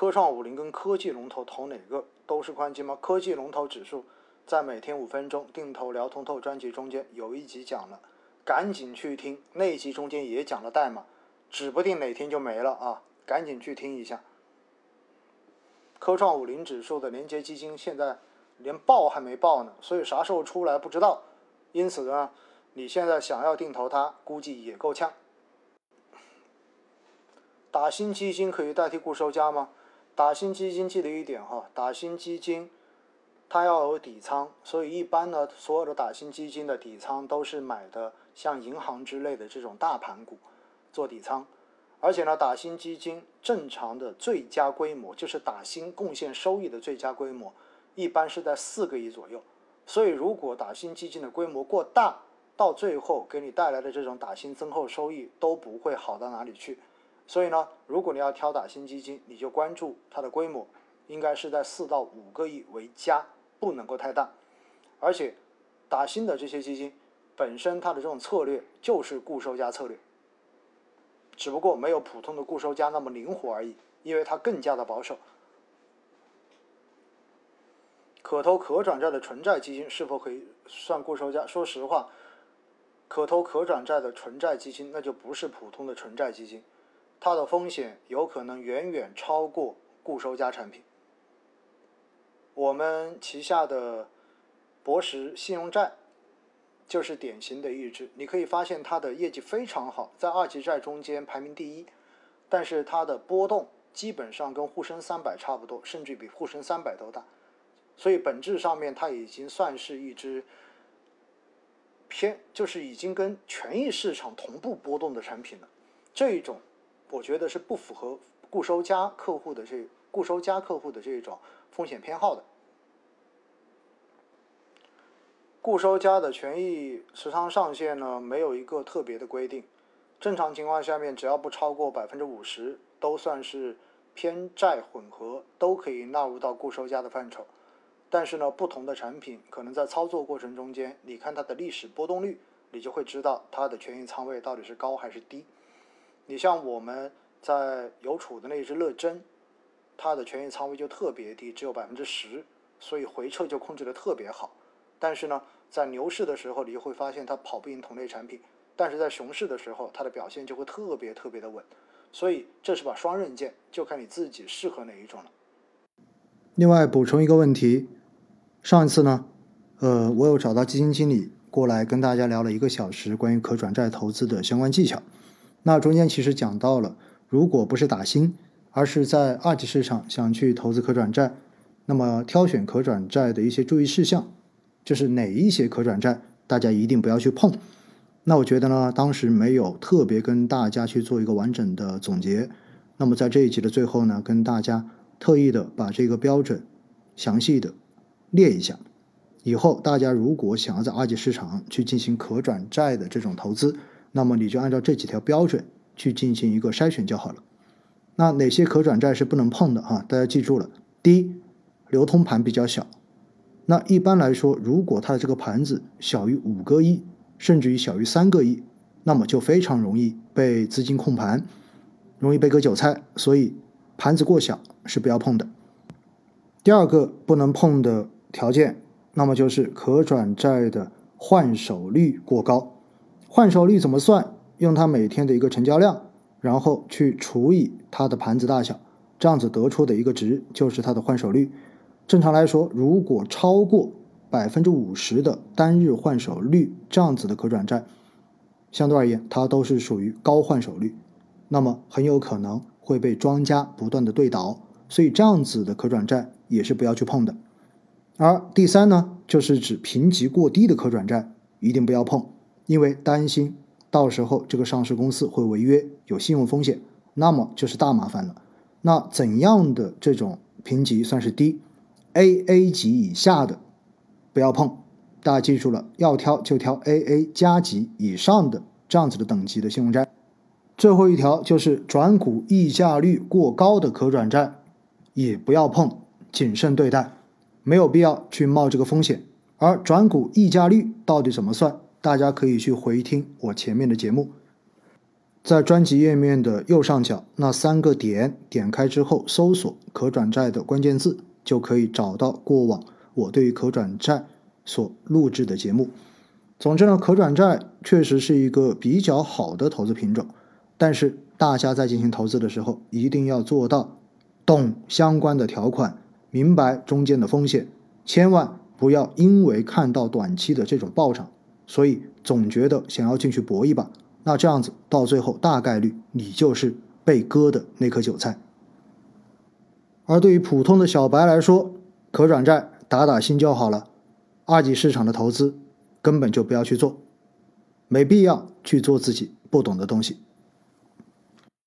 科创五零跟科技龙头投哪个都是宽基吗？科技龙头指数在每天五分钟定投聊通透专辑中间有一集讲了，赶紧去听，那一集中间也讲了代码，指不定哪天就没了啊，赶紧去听一下。科创五零指数的连接基金现在连报还没报呢，所以啥时候出来不知道，因此呢，你现在想要定投它，估计也够呛。打新基金可以代替固收加吗？打新基金记得一点哈，打新基金它要有底仓，所以一般呢，所有的打新基金的底仓都是买的像银行之类的这种大盘股做底仓，而且呢，打新基金正常的最佳规模就是打新贡献收益的最佳规模，一般是在四个亿左右。所以如果打新基金的规模过大，到最后给你带来的这种打新增厚收益都不会好到哪里去。所以呢，如果你要挑打新基金，你就关注它的规模，应该是在四到五个亿为佳，不能够太大。而且，打新的这些基金本身它的这种策略就是固收加策略，只不过没有普通的固收加那么灵活而已，因为它更加的保守。可投可转债的纯债基金是否可以算固收加？说实话，可投可转债的纯债基金那就不是普通的纯债基金。它的风险有可能远远超过固收加产品。我们旗下的博时信用债就是典型的一支，你可以发现它的业绩非常好，在二级债中间排名第一，但是它的波动基本上跟沪深三百差不多，甚至比沪深三百都大，所以本质上面它已经算是一支偏，就是已经跟权益市场同步波动的产品了，这一种。我觉得是不符合固收加客户的这固收加客户的这种风险偏好的。固收加的权益持仓上限呢，没有一个特别的规定。正常情况下面，只要不超过百分之五十，都算是偏债混合，都可以纳入到固收加的范畴。但是呢，不同的产品可能在操作过程中间，你看它的历史波动率，你就会知道它的权益仓位到底是高还是低。你像我们在邮储的那只乐真，它的权益仓位就特别低，只有百分之十，所以回撤就控制的特别好。但是呢，在牛市的时候，你就会发现它跑不赢同类产品；但是在熊市的时候，它的表现就会特别特别的稳。所以这是把双刃剑，就看你自己适合哪一种了。另外补充一个问题，上一次呢，呃，我有找到基金经理过来跟大家聊了一个小时关于可转债投资的相关技巧。那中间其实讲到了，如果不是打新，而是在二级市场想去投资可转债，那么挑选可转债的一些注意事项，就是哪一些可转债大家一定不要去碰。那我觉得呢，当时没有特别跟大家去做一个完整的总结。那么在这一集的最后呢，跟大家特意的把这个标准详细的列一下。以后大家如果想要在二级市场去进行可转债的这种投资，那么你就按照这几条标准去进行一个筛选就好了。那哪些可转债是不能碰的啊？大家记住了，第一，流通盘比较小。那一般来说，如果它的这个盘子小于五个亿，甚至于小于三个亿，那么就非常容易被资金控盘，容易被割韭菜。所以盘子过小是不要碰的。第二个不能碰的条件，那么就是可转债的换手率过高。换手率怎么算？用它每天的一个成交量，然后去除以它的盘子大小，这样子得出的一个值就是它的换手率。正常来说，如果超过百分之五十的单日换手率，这样子的可转债，相对而言它都是属于高换手率，那么很有可能会被庄家不断的对倒，所以这样子的可转债也是不要去碰的。而第三呢，就是指评级过低的可转债，一定不要碰。因为担心到时候这个上市公司会违约，有信用风险，那么就是大麻烦了。那怎样的这种评级算是低？AA 级以下的不要碰。大家记住了，要挑就挑 AA 加级以上的这样子的等级的信用债。最后一条就是转股溢价率过高的可转债也不要碰，谨慎对待，没有必要去冒这个风险。而转股溢价率到底怎么算？大家可以去回听我前面的节目。在专辑页面的右上角那三个点点开之后，搜索“可转债”的关键字，就可以找到过往我对于可转债所录制的节目。总之呢，可转债确实是一个比较好的投资品种，但是大家在进行投资的时候，一定要做到懂相关的条款，明白中间的风险，千万不要因为看到短期的这种暴涨，所以总觉得想要进去搏一把。那这样子到最后大概率你就是被割的那颗韭菜。而对于普通的小白来说，可转债打打新就好了，二级市场的投资根本就不要去做，没必要去做自己不懂的东西。